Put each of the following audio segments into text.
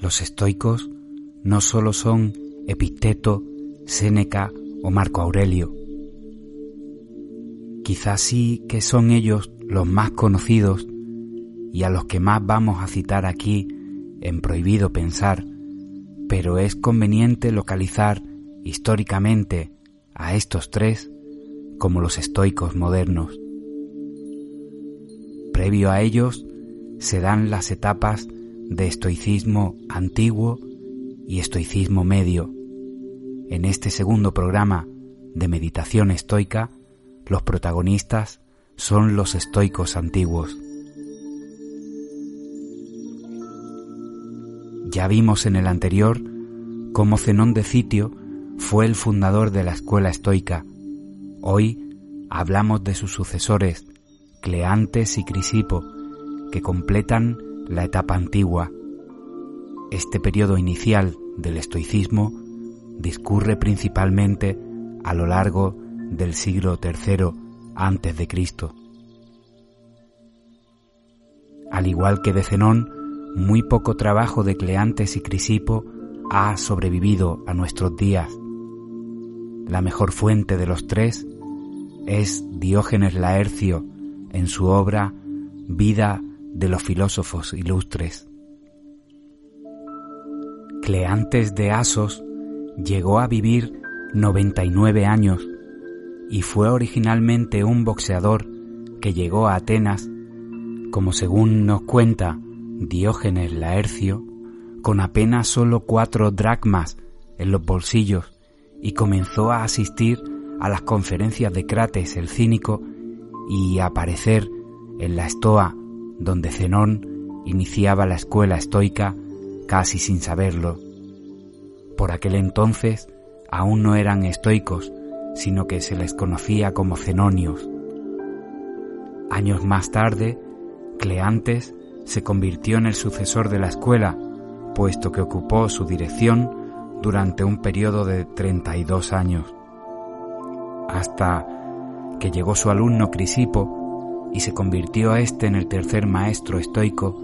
Los estoicos no solo son Epicteto, Séneca o Marco Aurelio. Quizás sí que son ellos los más conocidos y a los que más vamos a citar aquí en Prohibido Pensar, pero es conveniente localizar históricamente a estos tres como los estoicos modernos. Previo a ellos se dan las etapas de estoicismo antiguo y estoicismo medio. En este segundo programa de meditación estoica, los protagonistas son los estoicos antiguos. Ya vimos en el anterior cómo Zenón de Citio fue el fundador de la escuela estoica. Hoy hablamos de sus sucesores, Cleantes y Crisipo, que completan la etapa antigua. Este periodo inicial del estoicismo discurre principalmente a lo largo del siglo III antes de Cristo. Al igual que de Zenón, muy poco trabajo de Cleantes y Crisipo ha sobrevivido a nuestros días. La mejor fuente de los tres es Diógenes Laercio en su obra Vida de los filósofos ilustres. Cleantes de Asos llegó a vivir 99 años y fue originalmente un boxeador que llegó a Atenas, como según nos cuenta Diógenes Laercio, con apenas solo cuatro dracmas en los bolsillos y comenzó a asistir a las conferencias de Crates el cínico y a aparecer en la estoa donde Zenón iniciaba la escuela estoica casi sin saberlo. Por aquel entonces aún no eran estoicos, sino que se les conocía como cenonios. Años más tarde, Cleantes se convirtió en el sucesor de la escuela, puesto que ocupó su dirección durante un periodo de 32 años, hasta que llegó su alumno Crisipo y se convirtió a este en el tercer maestro estoico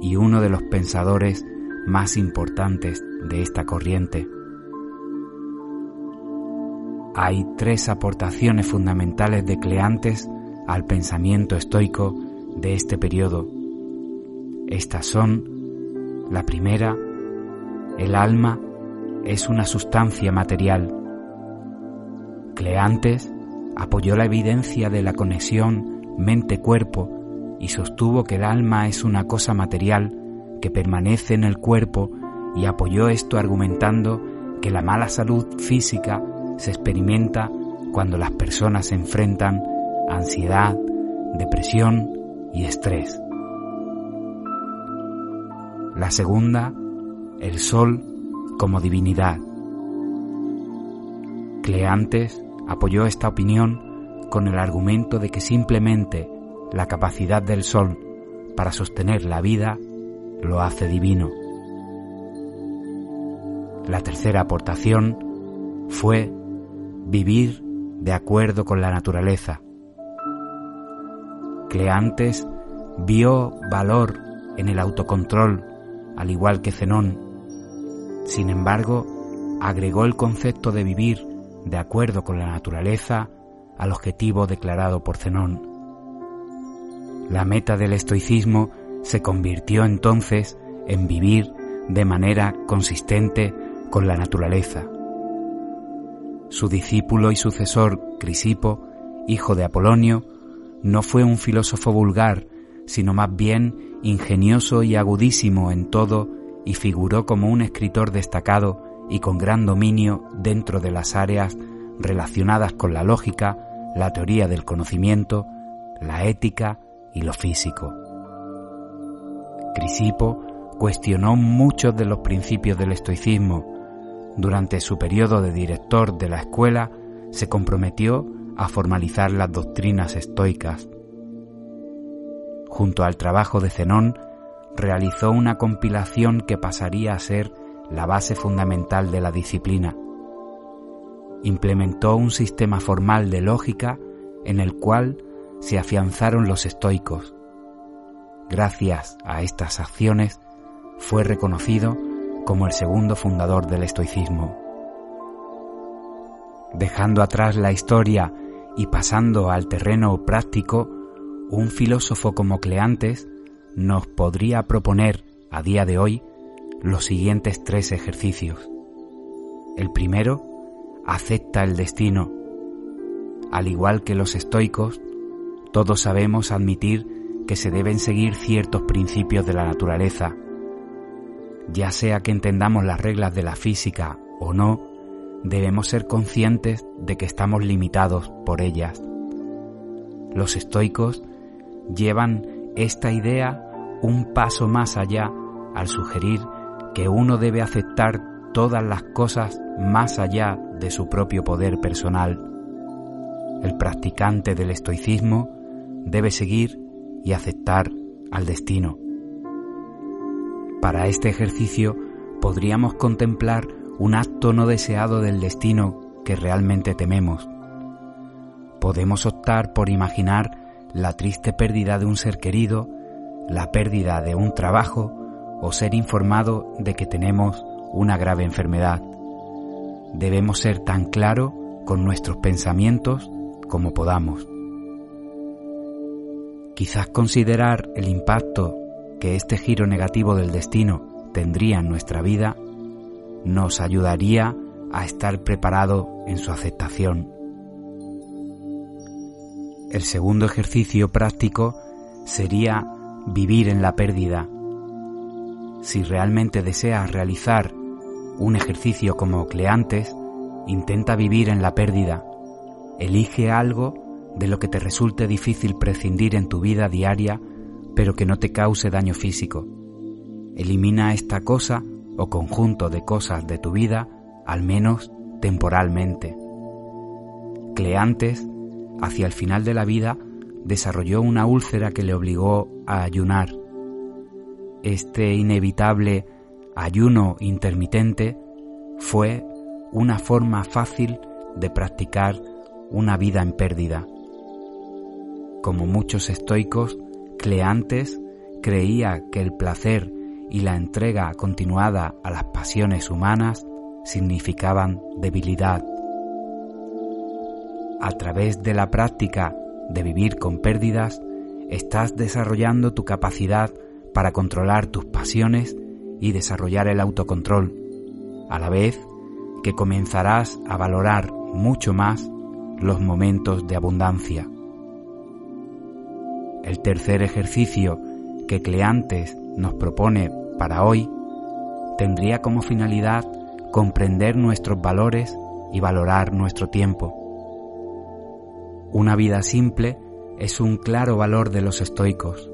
y uno de los pensadores más importantes de esta corriente. Hay tres aportaciones fundamentales de Cleantes al pensamiento estoico de este periodo. Estas son, la primera, el alma es una sustancia material. Cleantes apoyó la evidencia de la conexión mente-cuerpo y sostuvo que el alma es una cosa material que permanece en el cuerpo y apoyó esto argumentando que la mala salud física se experimenta cuando las personas enfrentan ansiedad, depresión y estrés. La segunda, el sol como divinidad. Cleantes apoyó esta opinión con el argumento de que simplemente la capacidad del sol para sostener la vida lo hace divino. La tercera aportación fue vivir de acuerdo con la naturaleza. Cleantes vio valor en el autocontrol, al igual que Zenón. Sin embargo, agregó el concepto de vivir de acuerdo con la naturaleza al objetivo declarado por Zenón. La meta del estoicismo se convirtió entonces en vivir de manera consistente con la naturaleza. Su discípulo y sucesor, Crisipo, hijo de Apolonio, no fue un filósofo vulgar, sino más bien ingenioso y agudísimo en todo y figuró como un escritor destacado y con gran dominio dentro de las áreas relacionadas con la lógica, la teoría del conocimiento, la ética y lo físico. Crisipo cuestionó muchos de los principios del estoicismo, durante su periodo de director de la escuela, se comprometió a formalizar las doctrinas estoicas. Junto al trabajo de Zenón, realizó una compilación que pasaría a ser la base fundamental de la disciplina. Implementó un sistema formal de lógica en el cual se afianzaron los estoicos. Gracias a estas acciones fue reconocido como el segundo fundador del estoicismo. Dejando atrás la historia y pasando al terreno práctico, un filósofo como Cleantes nos podría proponer a día de hoy los siguientes tres ejercicios. El primero, acepta el destino. Al igual que los estoicos, todos sabemos admitir que se deben seguir ciertos principios de la naturaleza. Ya sea que entendamos las reglas de la física o no, debemos ser conscientes de que estamos limitados por ellas. Los estoicos llevan esta idea un paso más allá al sugerir que uno debe aceptar todas las cosas más allá de su propio poder personal. El practicante del estoicismo debe seguir y aceptar al destino. Para este ejercicio podríamos contemplar un acto no deseado del destino que realmente tememos. Podemos optar por imaginar la triste pérdida de un ser querido, la pérdida de un trabajo o ser informado de que tenemos una grave enfermedad. Debemos ser tan claros con nuestros pensamientos como podamos. Quizás considerar el impacto que este giro negativo del destino tendría en nuestra vida nos ayudaría a estar preparado en su aceptación. El segundo ejercicio práctico sería vivir en la pérdida. Si realmente deseas realizar un ejercicio como Cleantes, intenta vivir en la pérdida. Elige algo de lo que te resulte difícil prescindir en tu vida diaria, pero que no te cause daño físico. Elimina esta cosa o conjunto de cosas de tu vida, al menos temporalmente. Cleantes, hacia el final de la vida, desarrolló una úlcera que le obligó a ayunar. Este inevitable ayuno intermitente fue una forma fácil de practicar una vida en pérdida. Como muchos estoicos, Cleantes creía que el placer y la entrega continuada a las pasiones humanas significaban debilidad. A través de la práctica de vivir con pérdidas, estás desarrollando tu capacidad para controlar tus pasiones y desarrollar el autocontrol, a la vez que comenzarás a valorar mucho más los momentos de abundancia. El tercer ejercicio que Cleantes nos propone para hoy tendría como finalidad comprender nuestros valores y valorar nuestro tiempo. Una vida simple es un claro valor de los estoicos.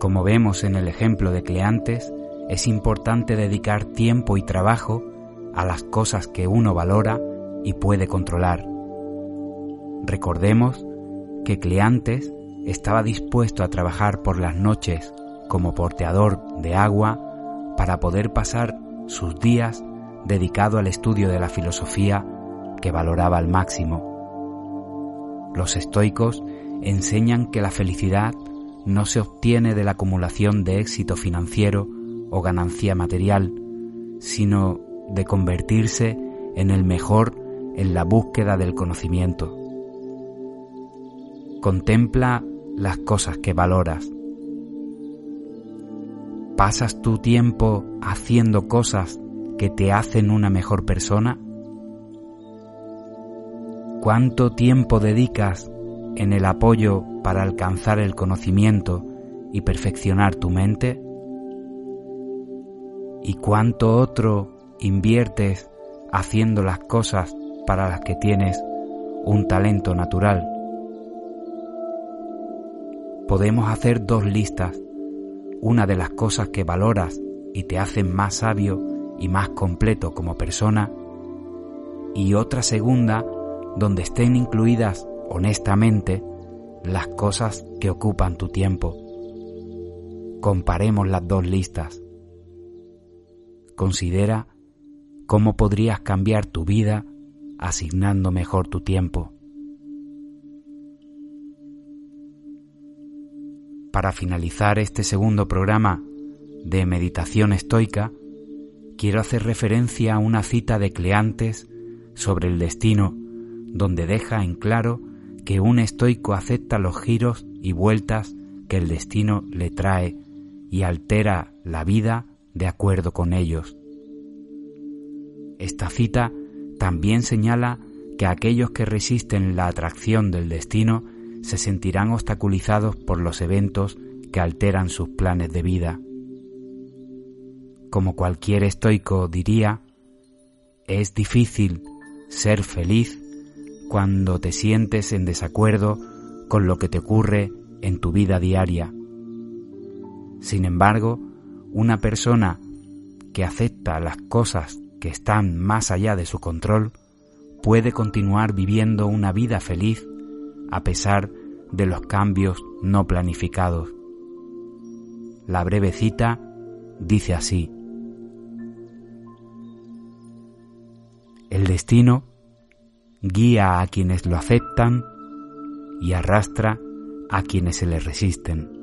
Como vemos en el ejemplo de Cleantes, es importante dedicar tiempo y trabajo a las cosas que uno valora y puede controlar. Recordemos que Cleantes estaba dispuesto a trabajar por las noches como porteador de agua para poder pasar sus días dedicado al estudio de la filosofía que valoraba al máximo. Los estoicos enseñan que la felicidad no se obtiene de la acumulación de éxito financiero o ganancia material, sino de convertirse en el mejor en la búsqueda del conocimiento. Contempla las cosas que valoras. ¿Pasas tu tiempo haciendo cosas que te hacen una mejor persona? ¿Cuánto tiempo dedicas en el apoyo para alcanzar el conocimiento y perfeccionar tu mente? ¿Y cuánto otro inviertes haciendo las cosas para las que tienes un talento natural? podemos hacer dos listas, una de las cosas que valoras y te hacen más sabio y más completo como persona, y otra segunda donde estén incluidas honestamente las cosas que ocupan tu tiempo. Comparemos las dos listas. Considera cómo podrías cambiar tu vida asignando mejor tu tiempo. para finalizar este segundo programa de meditación estoica, quiero hacer referencia a una cita de Cleantes sobre el destino, donde deja en claro que un estoico acepta los giros y vueltas que el destino le trae y altera la vida de acuerdo con ellos. Esta cita también señala que aquellos que resisten la atracción del destino se sentirán obstaculizados por los eventos que alteran sus planes de vida. Como cualquier estoico diría, es difícil ser feliz cuando te sientes en desacuerdo con lo que te ocurre en tu vida diaria. Sin embargo, una persona que acepta las cosas que están más allá de su control puede continuar viviendo una vida feliz a pesar de los cambios no planificados. La breve cita dice así. El destino guía a quienes lo aceptan y arrastra a quienes se le resisten.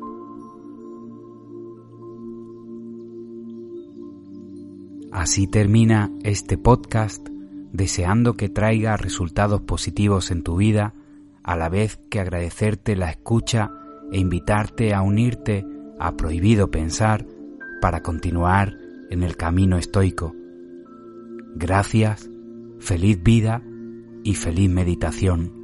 Así termina este podcast deseando que traiga resultados positivos en tu vida, a la vez que agradecerte la escucha e invitarte a unirte a Prohibido Pensar para continuar en el camino estoico. Gracias, feliz vida y feliz meditación.